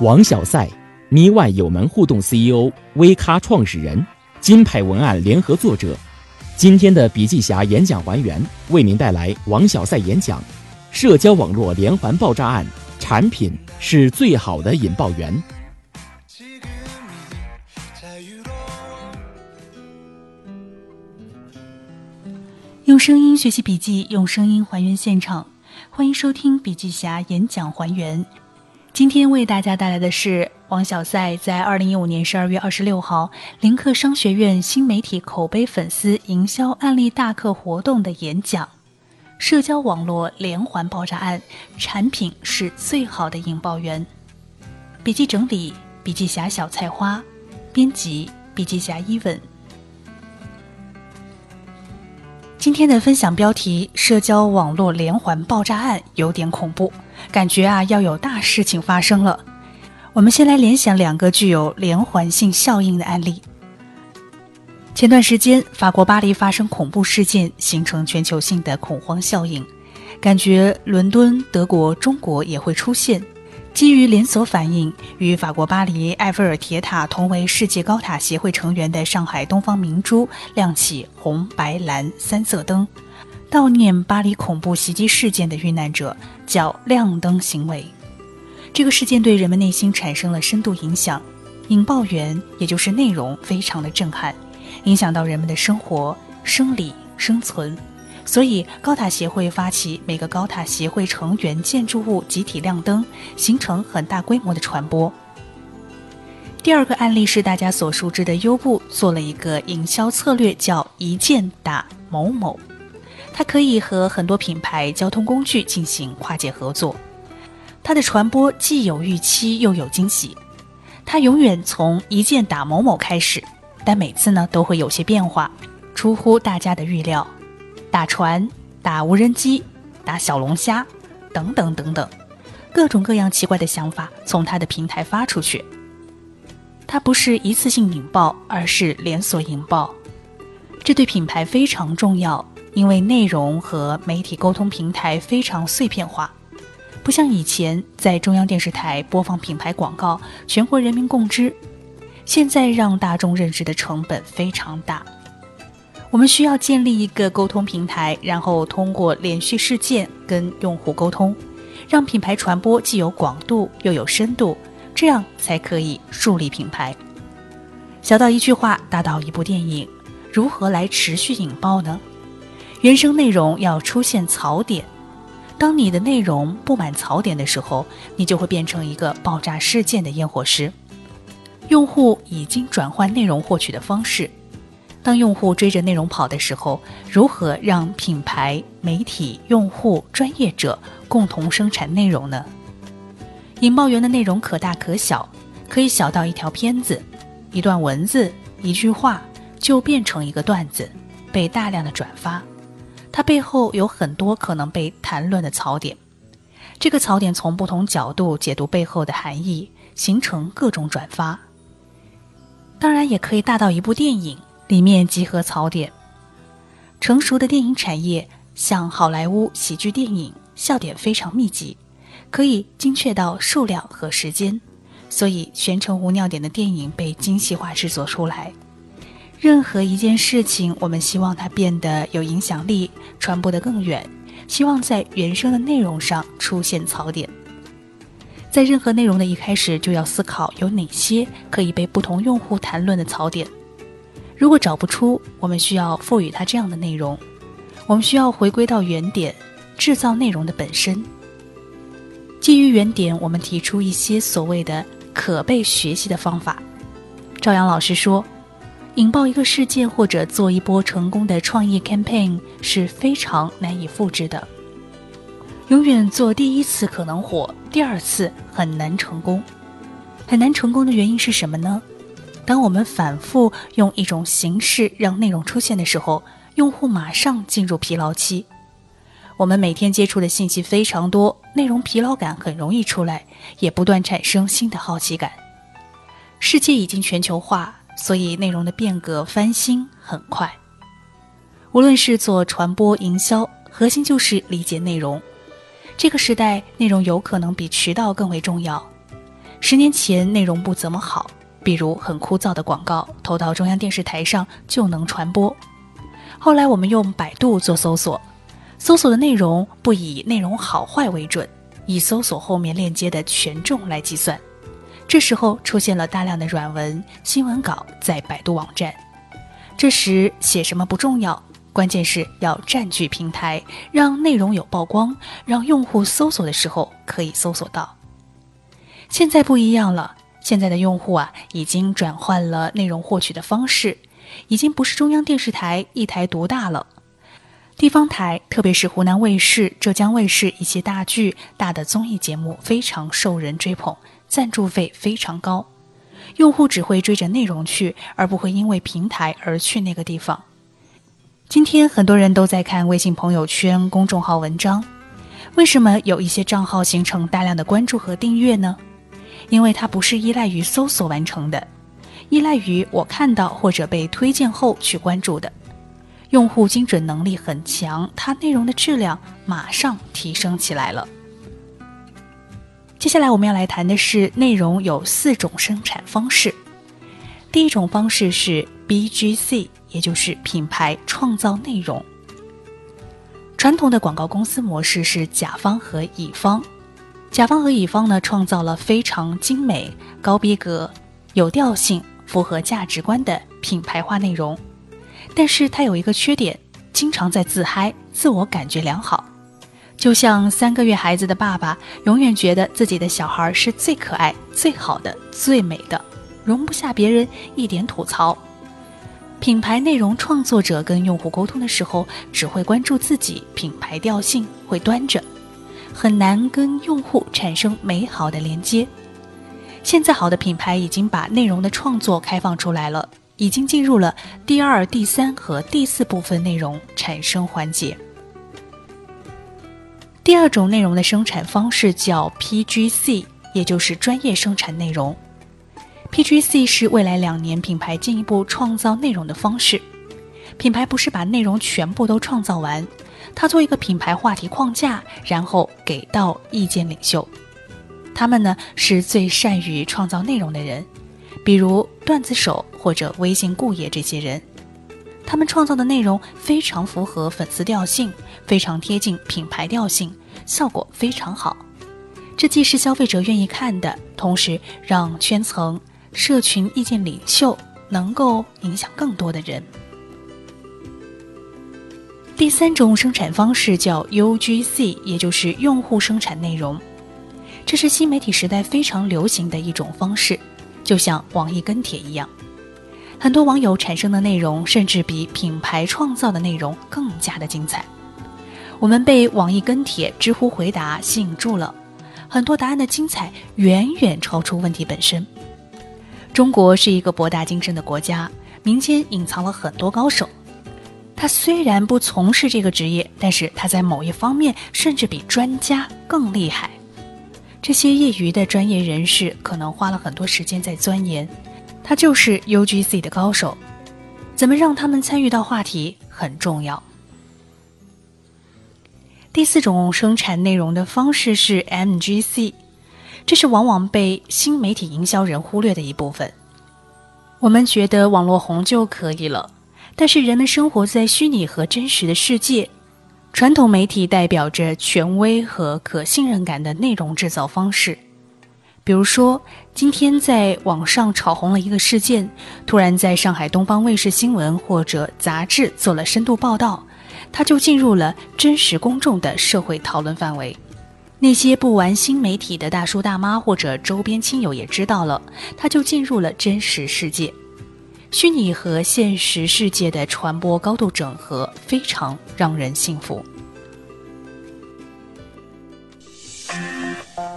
王小赛，咪外有门互动 CEO，微咖创始人，金牌文案联合作者。今天的笔记侠演讲还原为您带来王小赛演讲：社交网络连环爆炸案，产品是最好的引爆源。用声音学习笔记，用声音还原现场。欢迎收听笔记侠演讲还原。今天为大家带来的是王小赛在二零一五年十二月二十六号林克商学院新媒体口碑粉丝营销案例大课活动的演讲：社交网络连环爆炸案，产品是最好的引爆源。笔记整理：笔记侠小菜花，编辑：笔记侠伊文。今天的分享标题：社交网络连环爆炸案有点恐怖，感觉啊要有大事情发生了。我们先来联想两个具有连环性效应的案例。前段时间，法国巴黎发生恐怖事件，形成全球性的恐慌效应，感觉伦敦、德国、中国也会出现。基于连锁反应，与法国巴黎埃菲尔铁塔同为世界高塔协会成员的上海东方明珠亮起红、白、蓝三色灯，悼念巴黎恐怖袭击事件的遇难者，叫“亮灯行为”。这个事件对人们内心产生了深度影响，引爆源也就是内容非常的震撼，影响到人们的生活、生理、生存。所以，高塔协会发起每个高塔协会成员建筑物集体亮灯，形成很大规模的传播。第二个案例是大家所熟知的优步做了一个营销策略，叫一键打某某。它可以和很多品牌交通工具进行跨界合作，它的传播既有预期又有惊喜。它永远从一键打某某开始，但每次呢都会有些变化，出乎大家的预料。打船、打无人机、打小龙虾，等等等等，各种各样奇怪的想法从它的平台发出去。它不是一次性引爆，而是连锁引爆。这对品牌非常重要，因为内容和媒体沟通平台非常碎片化，不像以前在中央电视台播放品牌广告，全国人民共知。现在让大众认知的成本非常大。我们需要建立一个沟通平台，然后通过连续事件跟用户沟通，让品牌传播既有广度又有深度，这样才可以树立品牌。小到一句话，大到一部电影，如何来持续引爆呢？原生内容要出现槽点，当你的内容布满槽点的时候，你就会变成一个爆炸事件的烟火师。用户已经转换内容获取的方式。当用户追着内容跑的时候，如何让品牌、媒体、用户、专业者共同生产内容呢？引爆源的内容可大可小，可以小到一条片子、一段文字、一句话就变成一个段子，被大量的转发。它背后有很多可能被谈论的槽点，这个槽点从不同角度解读背后的含义，形成各种转发。当然，也可以大到一部电影。里面集合槽点，成熟的电影产业像好莱坞喜剧电影，笑点非常密集，可以精确到数量和时间，所以全程无尿点的电影被精细化制作出来。任何一件事情，我们希望它变得有影响力，传播得更远，希望在原生的内容上出现槽点。在任何内容的一开始，就要思考有哪些可以被不同用户谈论的槽点。如果找不出，我们需要赋予它这样的内容。我们需要回归到原点，制造内容的本身。基于原点，我们提出一些所谓的可被学习的方法。赵阳老师说，引爆一个事件或者做一波成功的创意 campaign 是非常难以复制的。永远做第一次可能火，第二次很难成功。很难成功的原因是什么呢？当我们反复用一种形式让内容出现的时候，用户马上进入疲劳期。我们每天接触的信息非常多，内容疲劳感很容易出来，也不断产生新的好奇感。世界已经全球化，所以内容的变革翻新很快。无论是做传播营销，核心就是理解内容。这个时代，内容有可能比渠道更为重要。十年前内容不怎么好，比如很枯燥的广告投到中央电视台上就能传播。后来我们用百度做搜索，搜索的内容不以内容好坏为准，以搜索后面链接的权重来计算。这时候出现了大量的软文、新闻稿在百度网站。这时写什么不重要，关键是要占据平台，让内容有曝光，让用户搜索的时候可以搜索到。现在不一样了，现在的用户啊，已经转换了内容获取的方式，已经不是中央电视台一台独大了，地方台，特别是湖南卫视、浙江卫视一些大剧、大的综艺节目非常受人追捧。赞助费非常高，用户只会追着内容去，而不会因为平台而去那个地方。今天很多人都在看微信朋友圈、公众号文章，为什么有一些账号形成大量的关注和订阅呢？因为它不是依赖于搜索完成的，依赖于我看到或者被推荐后去关注的。用户精准能力很强，它内容的质量马上提升起来了。接下来我们要来谈的是内容有四种生产方式。第一种方式是 BGC，也就是品牌创造内容。传统的广告公司模式是甲方和乙方，甲方和乙方呢创造了非常精美、高逼格、有调性、符合价值观的品牌化内容，但是它有一个缺点，经常在自嗨，自我感觉良好。就像三个月孩子的爸爸，永远觉得自己的小孩是最可爱、最好的、最美的，容不下别人一点吐槽。品牌内容创作者跟用户沟通的时候，只会关注自己品牌调性，会端着，很难跟用户产生美好的连接。现在好的品牌已经把内容的创作开放出来了，已经进入了第二、第三和第四部分内容产生环节。第二种内容的生产方式叫 PGC，也就是专业生产内容。PGC 是未来两年品牌进一步创造内容的方式。品牌不是把内容全部都创造完，它做一个品牌话题框架，然后给到意见领袖。他们呢是最善于创造内容的人，比如段子手或者微信顾爷这些人。他们创造的内容非常符合粉丝调性，非常贴近品牌调性，效果非常好。这既是消费者愿意看的，同时让圈层、社群意见领袖能够影响更多的人。第三种生产方式叫 UGC，也就是用户生产内容，这是新媒体时代非常流行的一种方式，就像网易跟帖一样。很多网友产生的内容，甚至比品牌创造的内容更加的精彩。我们被网易跟帖、知乎回答吸引住了，很多答案的精彩远远超出问题本身。中国是一个博大精深的国家，民间隐藏了很多高手。他虽然不从事这个职业，但是他在某一方面甚至比专家更厉害。这些业余的专业人士可能花了很多时间在钻研。他就是 UGC 的高手，怎么让他们参与到话题很重要。第四种生产内容的方式是 MGC，这是往往被新媒体营销人忽略的一部分。我们觉得网络红就可以了，但是人们生活在虚拟和真实的世界，传统媒体代表着权威和可信任感的内容制造方式。比如说，今天在网上炒红了一个事件，突然在上海东方卫视新闻或者杂志做了深度报道，它就进入了真实公众的社会讨论范围。那些不玩新媒体的大叔大妈或者周边亲友也知道了，它就进入了真实世界。虚拟和现实世界的传播高度整合，非常让人信服。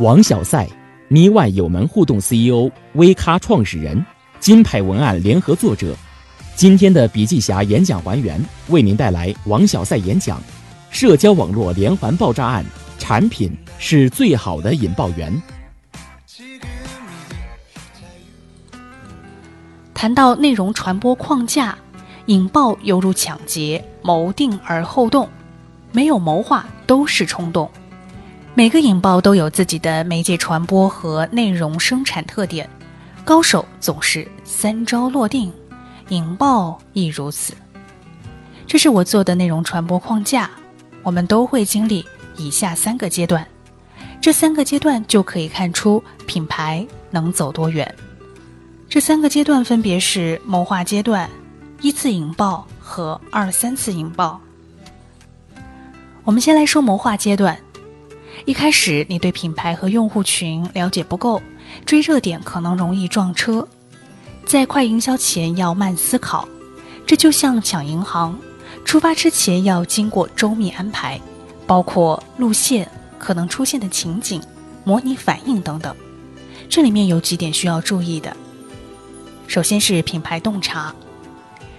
王小赛。咪外有门互动 CEO、微咖创始人、金牌文案联合作者，今天的笔记侠演讲还原为您带来王小赛演讲：社交网络连环爆炸案，产品是最好的引爆源。谈到内容传播框架，引爆犹如抢劫，谋定而后动，没有谋划都是冲动。每个引爆都有自己的媒介传播和内容生产特点，高手总是三招落定，引爆亦如此。这是我做的内容传播框架，我们都会经历以下三个阶段，这三个阶段就可以看出品牌能走多远。这三个阶段分别是谋划阶段、一次引爆和二三次引爆。我们先来说谋划阶段。一开始你对品牌和用户群了解不够，追热点可能容易撞车。在快营销前要慢思考，这就像抢银行，出发之前要经过周密安排，包括路线、可能出现的情景、模拟反应等等。这里面有几点需要注意的。首先是品牌洞察，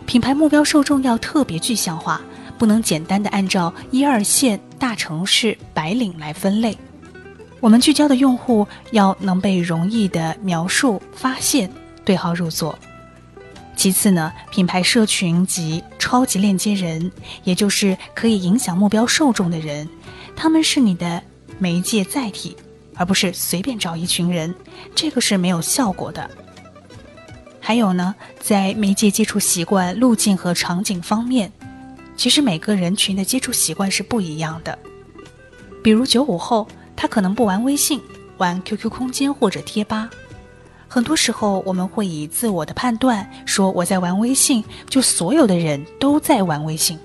品牌目标受众要特别具象化。不能简单的按照一二线大城市白领来分类，我们聚焦的用户要能被容易的描述、发现、对号入座。其次呢，品牌社群及超级链接人，也就是可以影响目标受众的人，他们是你的媒介载体，而不是随便找一群人，这个是没有效果的。还有呢，在媒介接触习惯、路径和场景方面。其实每个人群的接触习惯是不一样的，比如九五后，他可能不玩微信，玩 QQ 空间或者贴吧。很多时候，我们会以自我的判断说我在玩微信，就所有的人都在玩微信。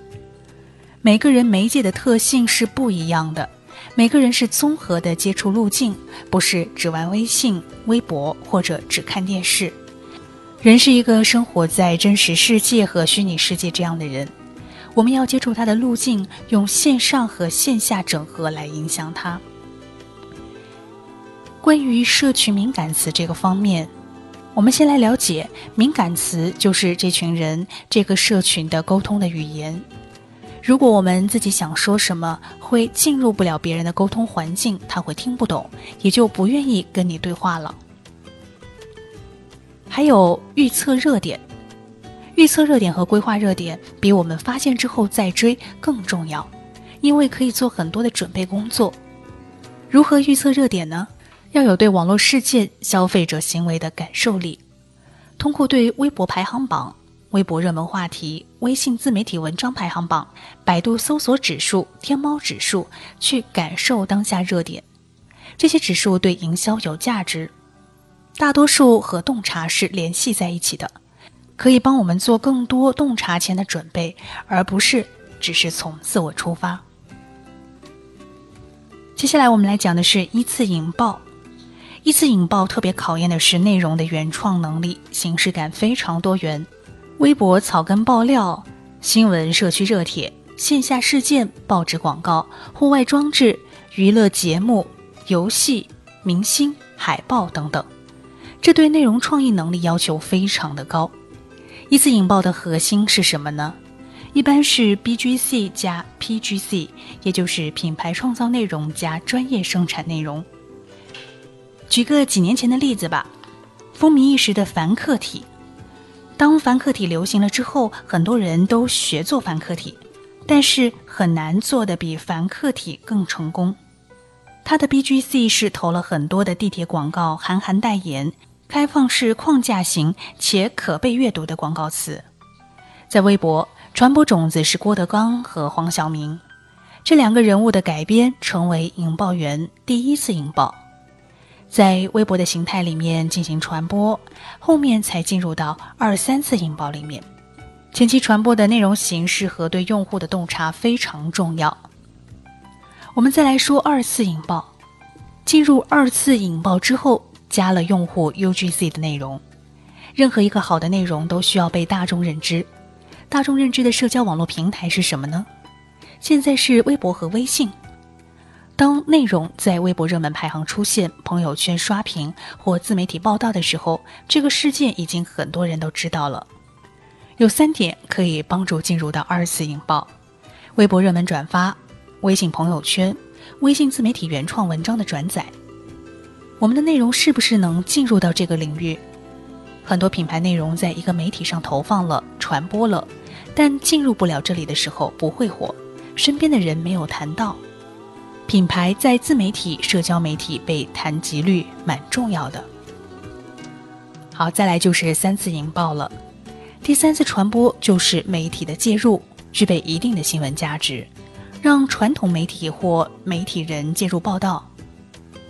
每个人媒介的特性是不一样的，每个人是综合的接触路径，不是只玩微信、微博或者只看电视。人是一个生活在真实世界和虚拟世界这样的人。我们要接触它的路径，用线上和线下整合来影响它。关于社群敏感词这个方面，我们先来了解，敏感词就是这群人这个社群的沟通的语言。如果我们自己想说什么，会进入不了别人的沟通环境，他会听不懂，也就不愿意跟你对话了。还有预测热点。预测热点和规划热点比我们发现之后再追更重要，因为可以做很多的准备工作。如何预测热点呢？要有对网络事件、消费者行为的感受力，通过对微博排行榜、微博热门话题、微信自媒体文章排行榜、百度搜索指数、天猫指数去感受当下热点。这些指数对营销有价值，大多数和洞察是联系在一起的。可以帮我们做更多洞察前的准备，而不是只是从自我出发。接下来我们来讲的是依次引爆。依次引爆特别考验的是内容的原创能力，形式感非常多元。微博草根爆料、新闻社区热帖、线下事件、报纸广告、户外装置、娱乐节目、游戏、明星、海报等等，这对内容创意能力要求非常的高。一次引爆的核心是什么呢？一般是 BGC 加 PGC，也就是品牌创造内容加专业生产内容。举个几年前的例子吧，风靡一时的凡客体。当凡客体流行了之后，很多人都学做凡客体，但是很难做的比凡客体更成功。它的 BGC 是投了很多的地铁广告，韩寒代言。开放式框架型且可被阅读的广告词，在微博传播种子是郭德纲和黄晓明这两个人物的改编，成为引爆源第一次引爆，在微博的形态里面进行传播，后面才进入到二三次引爆里面。前期传播的内容形式和对用户的洞察非常重要。我们再来说二次引爆，进入二次引爆之后。加了用户 UGC 的内容，任何一个好的内容都需要被大众认知。大众认知的社交网络平台是什么呢？现在是微博和微信。当内容在微博热门排行出现、朋友圈刷屏或自媒体报道的时候，这个事件已经很多人都知道了。有三点可以帮助进入到二次引爆：微博热门转发、微信朋友圈、微信自媒体原创文章的转载。我们的内容是不是能进入到这个领域？很多品牌内容在一个媒体上投放了、传播了，但进入不了这里的时候不会火，身边的人没有谈到。品牌在自媒体、社交媒体被谈及率蛮重要的。好，再来就是三次引爆了。第三次传播就是媒体的介入，具备一定的新闻价值，让传统媒体或媒体人介入报道。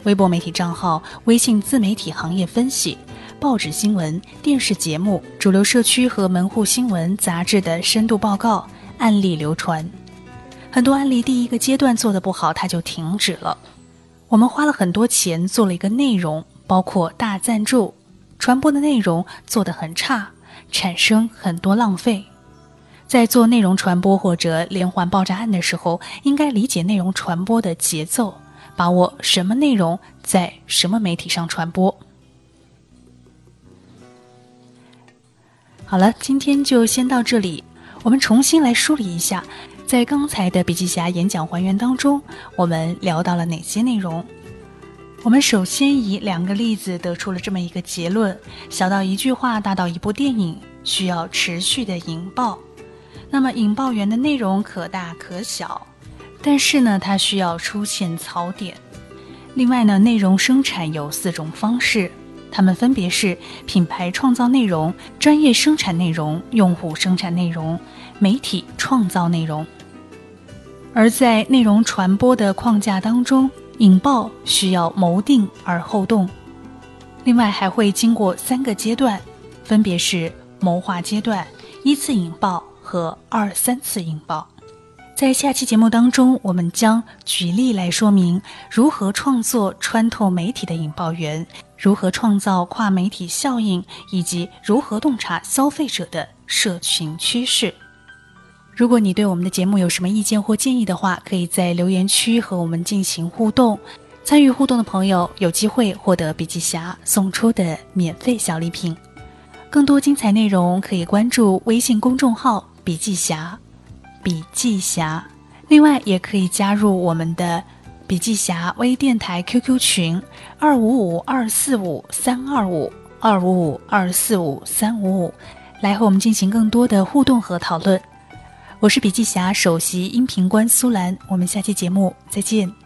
微博媒体账号、微信自媒体行业分析、报纸新闻、电视节目、主流社区和门户新闻杂志的深度报告案例流传。很多案例第一个阶段做的不好，它就停止了。我们花了很多钱做了一个内容，包括大赞助。传播的内容做得很差，产生很多浪费。在做内容传播或者连环爆炸案的时候，应该理解内容传播的节奏，把握什么内容在什么媒体上传播。好了，今天就先到这里。我们重新来梳理一下，在刚才的笔记侠演讲还原当中，我们聊到了哪些内容？我们首先以两个例子得出了这么一个结论：小到一句话，大到一部电影，需要持续的引爆。那么引爆源的内容可大可小，但是呢，它需要出现槽点。另外呢，内容生产有四种方式，它们分别是品牌创造内容、专业生产内容、用户生产内容、媒体创造内容。而在内容传播的框架当中。引爆需要谋定而后动，另外还会经过三个阶段，分别是谋划阶段、一次引爆和二三次引爆。在下期节目当中，我们将举例来说明如何创作穿透媒体的引爆源，如何创造跨媒体效应，以及如何洞察消费者的社群趋势。如果你对我们的节目有什么意见或建议的话，可以在留言区和我们进行互动。参与互动的朋友有机会获得笔记侠送出的免费小礼品。更多精彩内容可以关注微信公众号“笔记侠”，笔记侠。另外，也可以加入我们的笔记侠微电台 QQ 群：二五五二四五三二五二五五二四五三五五，来和我们进行更多的互动和讨论。我是笔记侠首席音频官苏兰，我们下期节目再见。